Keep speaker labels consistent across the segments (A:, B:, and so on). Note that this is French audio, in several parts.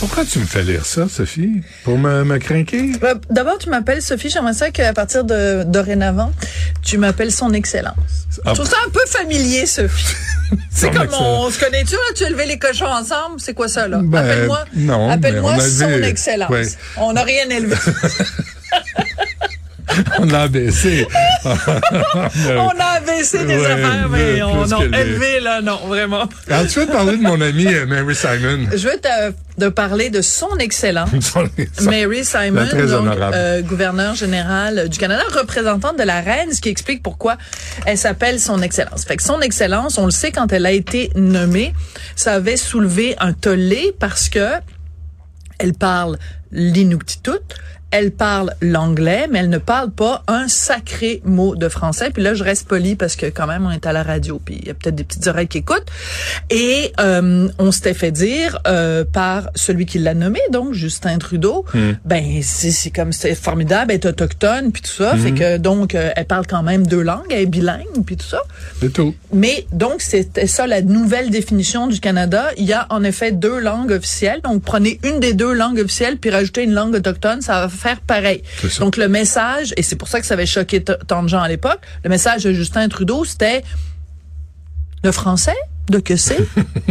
A: Pourquoi tu me fais lire ça, Sophie? Pour me, me craquer?
B: Euh, D'abord, tu m'appelles Sophie. J'aimerais ça qu'à partir de dorénavant, tu m'appelles Son Excellence.
A: Ah.
B: Je trouve ça un peu familier, Sophie. C'est comme on se connaît-tu, là? Tu as élevé les cochons ensemble? C'est quoi ça, là?
A: Ben,
B: Appelle-moi.
A: non,
B: Appelle-moi Son Excellence.
A: ouais.
B: On n'a rien élevé.
A: On l'a baissé.
B: on a abaissé des
A: Ouais,
B: affaires, mais on a élevé, là, non, vraiment.
A: Alors, tu veux te parler de mon ami euh, Mary Simon?
B: Je veux te, de parler de Son Excellence. Mary Simon, donc, euh, gouverneur général du Canada, représentante de la reine, ce qui explique pourquoi elle s'appelle Son Excellence. Fait que Son Excellence, on le sait, quand elle a été nommée, ça avait soulevé un tollé parce que elle parle l'inuktitut, elle parle l'anglais, mais elle ne parle pas un sacré mot de français. Puis là, je reste poli parce que quand même, on est à la radio, puis il y a peut-être des petites oreilles qui écoutent. Et euh, on s'était fait dire euh, par celui qui l'a nommé, donc Justin Trudeau, ben c'est comme c'est formidable, elle est autochtone, puis tout ça. Fait que donc, euh, elle parle quand même deux langues, elle est bilingue, puis tout ça.
A: C'est tout.
B: Mais donc, c'était ça la nouvelle définition du Canada. Il y a en effet deux langues officielles. Donc, prenez une des deux langues officielles puis rajoutez une langue autochtone, ça va faire pareil. Donc, le message, et c'est pour ça que ça avait choqué tant de gens à l'époque, le message de Justin Trudeau, c'était le français de que c'est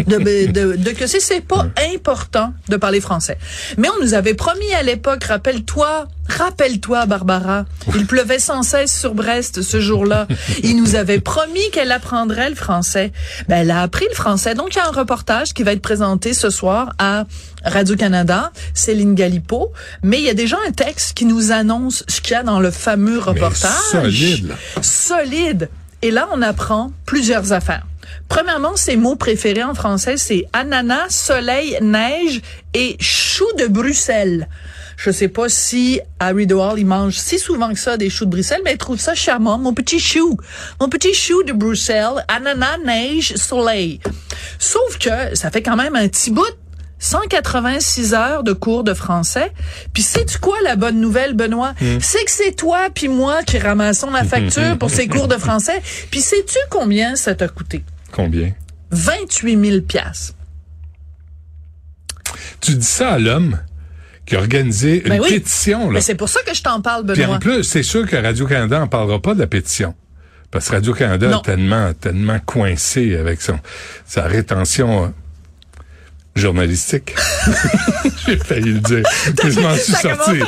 B: de, de, de que c'est c'est pas important de parler français. Mais on nous avait promis à l'époque rappelle-toi rappelle-toi Barbara il pleuvait sans cesse sur Brest ce jour-là. Il nous avait promis qu'elle apprendrait le français. Ben elle a appris le français. Donc il y a un reportage qui va être présenté ce soir à Radio-Canada Céline Galipo mais il y a déjà un texte qui nous annonce ce qu'il y a dans le fameux reportage.
A: solide,
B: solide. Et là, on apprend plusieurs affaires. Premièrement, ses mots préférés en français, c'est ananas, soleil, neige et chou de Bruxelles. Je sais pas si Harry Hall, il mange si souvent que ça des choux de Bruxelles, mais il trouve ça charmant. Mon petit chou. Mon petit chou de Bruxelles, ananas, neige, soleil. Sauf que ça fait quand même un petit bout 186 heures de cours de français. Puis sais-tu quoi la bonne nouvelle, Benoît? C'est que c'est toi puis moi qui ramassons la facture pour ces cours de français. Puis sais-tu combien ça t'a coûté?
A: Combien?
B: 28 000 piastres.
A: Tu dis ça à l'homme qui a organisé une
B: Ben oui.
A: pétition, là.
B: Mais c'est pour ça que je t'en parle,
A: Puis en
B: Benoît.
A: plus, c'est sûr que Radio-Canada en parlera pas de la pétition. Parce que Radio-Canada est tellement, tellement coincé avec son, sa rétention euh, journalistique. J'ai failli le dire. Mais je m'en suis sorti.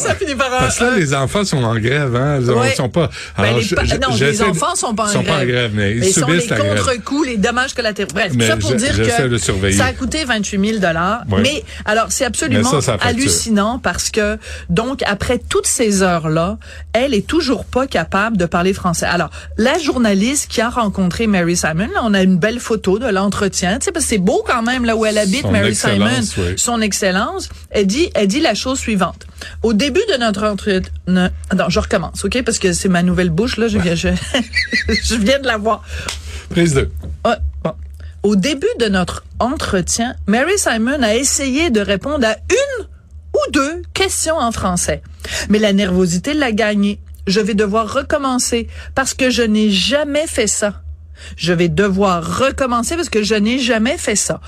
B: Ça finit par un
A: Parce que là, les enfants sont en grève, hein. Ils
B: Ouais.
A: sont pas.
B: Ben,
A: Alors,
B: les
A: je-
B: pa-
A: je-
B: non, les enfants sont pas en
A: sont
B: grève.
A: pas en grève, mais ils
B: Mais sont les
A: subissent la grève.
B: contre-coups, les dommages collatéraux. Bref,
A: Mais
B: ça pour dire que ça a coûté 28 000 dollars.
A: Ouais.
B: Mais alors, c'est absolument
A: ça, ça
B: hallucinant parce que donc après toutes ces heures-là, elle est toujours pas capable de parler français. Alors, la journaliste qui a rencontré Mary Simon, là, on a une belle photo de l'entretien, tu sais parce que c'est beau quand même là où elle habite,
A: Son
B: Mary Simon,
A: oui.
B: son excellence. Elle dit, elle dit la chose suivante. Au début de notre entretien, non, je recommence, ok, parce que c'est ma nouvelle bouche là, je viens, je, je viens de la voir.
A: Prise de.
B: Ah, bon. Au début de notre entretien, Mary Simon a essayé de répondre à une ou deux questions en français. Mais la nervosité l'a gagnée. Je vais devoir recommencer parce que je n'ai jamais fait ça. Je vais devoir recommencer parce que je n'ai jamais fait ça.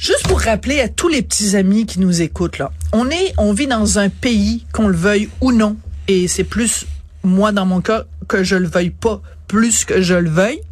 B: Juste pour rappeler à tous les petits amis qui nous écoutent là, on est, on vit dans un pays qu'on le veuille ou non, et c'est plus moi dans mon cas que je le veuille pas, plus que je le veuille.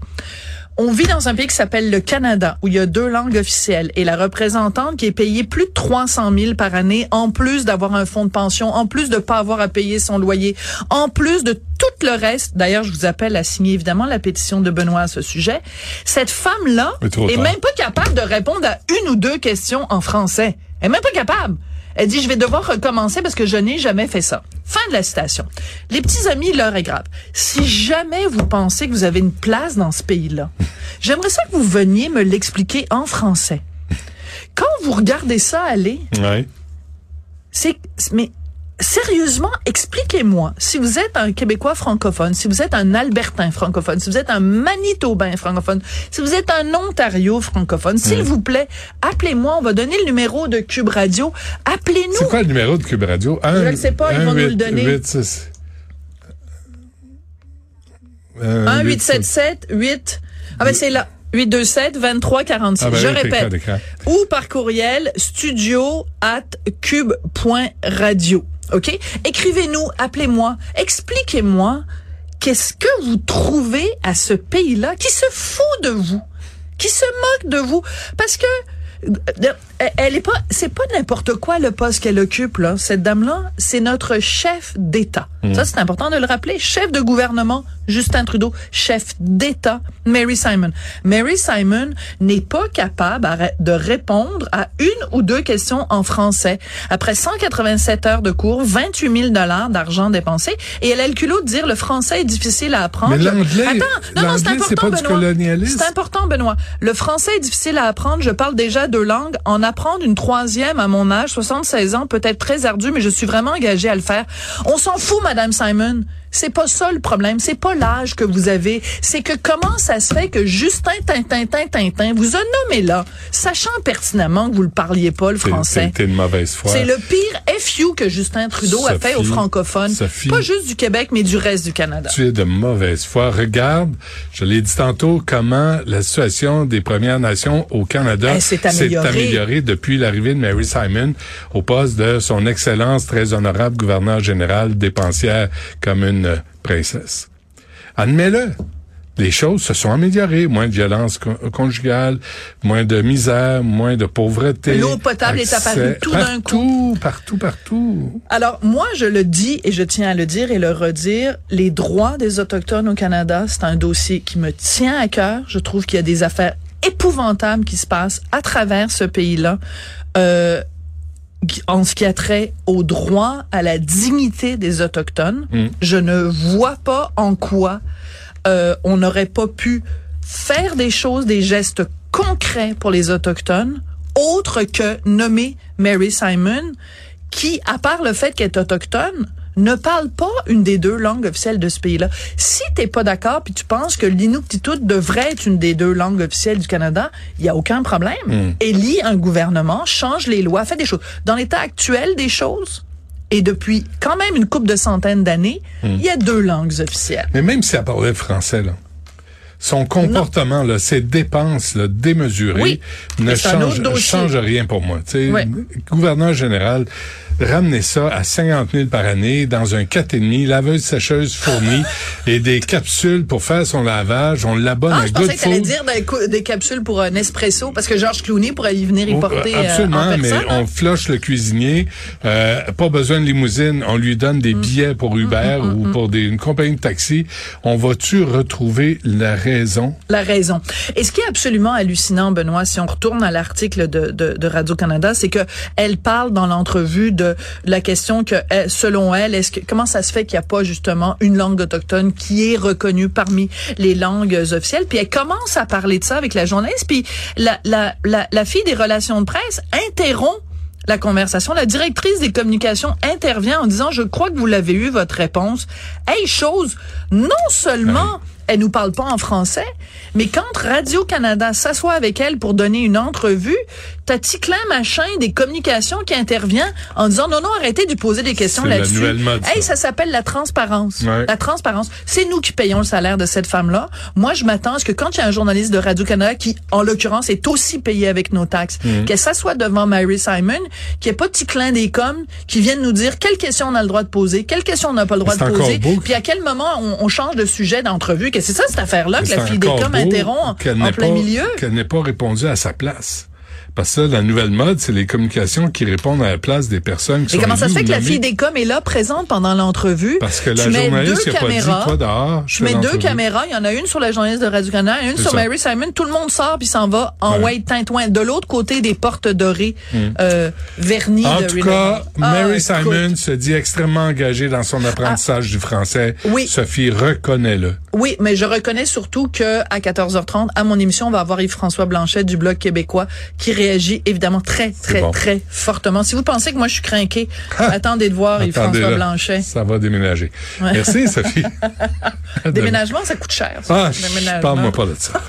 B: On vit dans un pays qui s'appelle le Canada, où il y a deux langues officielles, et la représentante qui est payée plus de 300 000 par année, en plus d'avoir un fonds de pension, en plus de pas avoir à payer son loyer, en plus de le reste. D'ailleurs, je vous appelle à signer évidemment la pétition de Benoît à ce sujet. Cette femme-là est même pas capable de répondre à une ou deux questions en français. Elle est même pas capable. Elle dit, je vais devoir recommencer parce que je n'ai jamais fait ça. Fin de la citation. Les petits amis, l'heure est grave. Si jamais vous pensez que vous avez une place dans ce pays-là, j'aimerais ça que vous veniez me l'expliquer en français. Quand vous regardez ça aller,
A: Ouais.
B: c'est, mais sérieusement, expliquez-moi, si vous êtes un Québécois francophone, si vous êtes un Albertain francophone, si vous êtes un Manitobain francophone, si vous êtes un Ontario francophone, s'il vous plaît, appelez-moi, on va donner le numéro de Cube Radio. Appelez-nous.
A: C'est quoi le numéro de Cube Radio?
B: Je ne sais pas, ils vont nous le donner. 1 877 8 Ah ben c'est là. 827 23 46.
A: Ah ben
B: Je
A: oui,
B: répète. Ou par courriel studio at cube.radio. OK? Écrivez-nous, appelez-moi, expliquez-moi qu'est-ce que vous trouvez à ce pays-là qui se fout de vous, qui se moque de vous. Parce que euh, elle est pas, c'est pas n'importe quoi le poste qu'elle occupe là. Cette dame-là, c'est notre chef d'État. Ça, c'est important de le rappeler. Chef de gouvernement, Justin Trudeau. Chef d'État, Mary Simon. Mary Simon n'est pas capable de répondre à une ou deux questions en français. Après 187 heures de cours, 28 000 dollars d'argent dépensé, et elle a le culot de dire le français est difficile à apprendre.
A: Mais l'anglais-
B: Attends, non, non, c'est important, Benoît. C'est important, Benoît. Le français est difficile à apprendre. Je parle déjà deux langues. En apprendre une troisième à mon âge, 76 ans, peut être très ardu, mais je suis vraiment engagée à le faire. On s'en fout, Madame Simon. C'est pas ça le problème. C'est pas l'âge que vous avez. C'est que comment ça se fait que Justin Tintin Tintin vous a nommé là, sachant pertinemment que vous le parliez pas le français.
A: T'es de mauvaise foi.
B: C'est le pire FU que Justin Trudeau a fait aux
A: Sophie,
B: francophones.
A: Sophie.
B: Pas juste du Québec, mais du reste du Canada.
A: Tu es de mauvaise foi. Regarde, je l'ai dit tantôt, comment la situation des Premières Nations au Canada
B: Elle s'est améliorée.
A: améliorée depuis l'arrivée de Mary Simon au poste de son Excellence très honorable gouverneur général dépensière comme une princesse. Admets-le. Les choses se sont améliorées. Moins de violence con- conjugale, moins de misère, moins de pauvreté.
B: L'eau potable est apparue tout d'un coup.
A: Partout, partout, partout.
B: Alors, moi, je le dis et je tiens à le dire et le redire, les droits des Autochtones au Canada, c'est un dossier qui me tient à cœur. Je trouve qu'il y a des affaires épouvantables qui se passent à travers ce pays-là. Euh, en ce qui a trait au droit à la dignité des autochtones, je ne vois pas en quoi euh, on n'aurait pas pu faire des choses, des gestes concrets pour les autochtones, autre que nommer Mary Simon, qui, à part le fait qu'elle est autochtone, ne parle pas une des deux langues officielles de ce pays-là. Si t'es pas d'accord puis tu penses que l'Inuktitut devrait être une des deux langues officielles du Canada, il y a aucun problème. Élit un gouvernement, change les lois, fait des choses. Dans l'état actuel des choses, et depuis quand même une couple de centaines d'années, il y a deux langues officielles.
A: Mais même si elle parlait français, là, son comportement, là, ses dépenses là, démesurées
B: Oui.
A: ne
B: dossier.
A: change rien pour moi. Gouverneur général, ramener ça à 50 000 par année dans un 4,5, laveuse sécheuse fournie et des capsules pour faire son lavage. On l'abonne
B: Ah,
A: à
B: je
A: Good Food.
B: dire des, capsules pour un espresso, parce que Georges Clooney pourrait y venir y
A: Oh,
B: porter euh,
A: Absolument,
B: en
A: mais
B: hein?
A: on floche le cuisinier. Euh, pas besoin de limousine. On lui donne
B: Mm.
A: des billets pour Uber ou pour des, une compagnie de taxi. On va-tu retrouver la raison?
B: La raison. Et ce qui est absolument hallucinant, Benoît, si on retourne à l'article de, de, de Radio-Canada, c'est que elle parle dans l'entrevue de la question que, elle- selon elle, est-ce que comment ça se fait qu'il n'y a pas justement une langue autochtone qui est reconnue parmi les langues officielles? Puis elle commence à parler de ça avec la journaliste, puis la, la, la, fille des relations de presse interrompt la conversation. La directrice des communications intervient en disant, je crois que vous l'avez eu, votre réponse. Hey, chose, non seulement elle nous parle pas en français, mais quand Radio-Canada s'assoit avec elle pour donner une entrevue, t'as Ticlin Machin des communications qui intervient en disant, non, non, arrêtez de lui poser des questions là-dessus. Hey,
A: ça.
B: s'appelle la transparence.
A: Ouais.
B: La transparence. C'est nous qui payons le salaire de cette femme-là. Moi, je m'attends à ce que quand il y a un journaliste de Radio-Canada qui, en l'occurrence, est aussi payé avec nos taxes,
A: Mhm.
B: qu'elle s'assoit devant Mary Simon, qu'il n'y ait pas de clin des coms qui viennent nous dire quelles questions on a le droit de poser, quelles questions on n'a pas le droit de poser, puis à quel moment on, on change de sujet d'entrevue. Que c'est ça, cette affaire-là, que la fille des
A: encore
B: coms
A: beau
B: interrompt en, plein
A: pas-
B: milieu.
A: Qu'elle n'ait pas répondu à sa place. Parce que la nouvelle mode, c'est les communications qui répondent à la place des personnes qui sont
B: comment ça se fait que la fille des coms est là, présente pendant l'entrevue?
A: Parce que la
B: tu
A: journaliste qui a pas dit,
B: caméras,
A: toi dehors, je fais
B: mets deux caméras, il y en a une sur la journaliste de Radio-Canada et une sur
A: ça.
B: Mary Simon. Tout le monde sort puis s'en va en
A: Ouais.
B: white tintouin. De l'autre côté des portes dorées, euh, vernies
A: En
B: de
A: tout cas,
B: Ah,
A: Mary
B: écoute.
A: Simon se dit extrêmement engagée dans son apprentissage du français.
B: Oui.
A: Sophie, reconnais-le.
B: Oui, mais je reconnais surtout que à 14h30, à mon émission, on va avoir Yves-François Blanchet du Bloc québécois qui réagit évidemment très, très,
A: bon.
B: très fortement. Si vous pensez que moi je suis craqué, attendez de voir Yves-François Blanchet.
A: Ça va déménager. Merci, Sophie.
B: Déménagement, ça coûte cher. ça.
A: Ah,
B: Déménagement.
A: parle-moi pas de ça.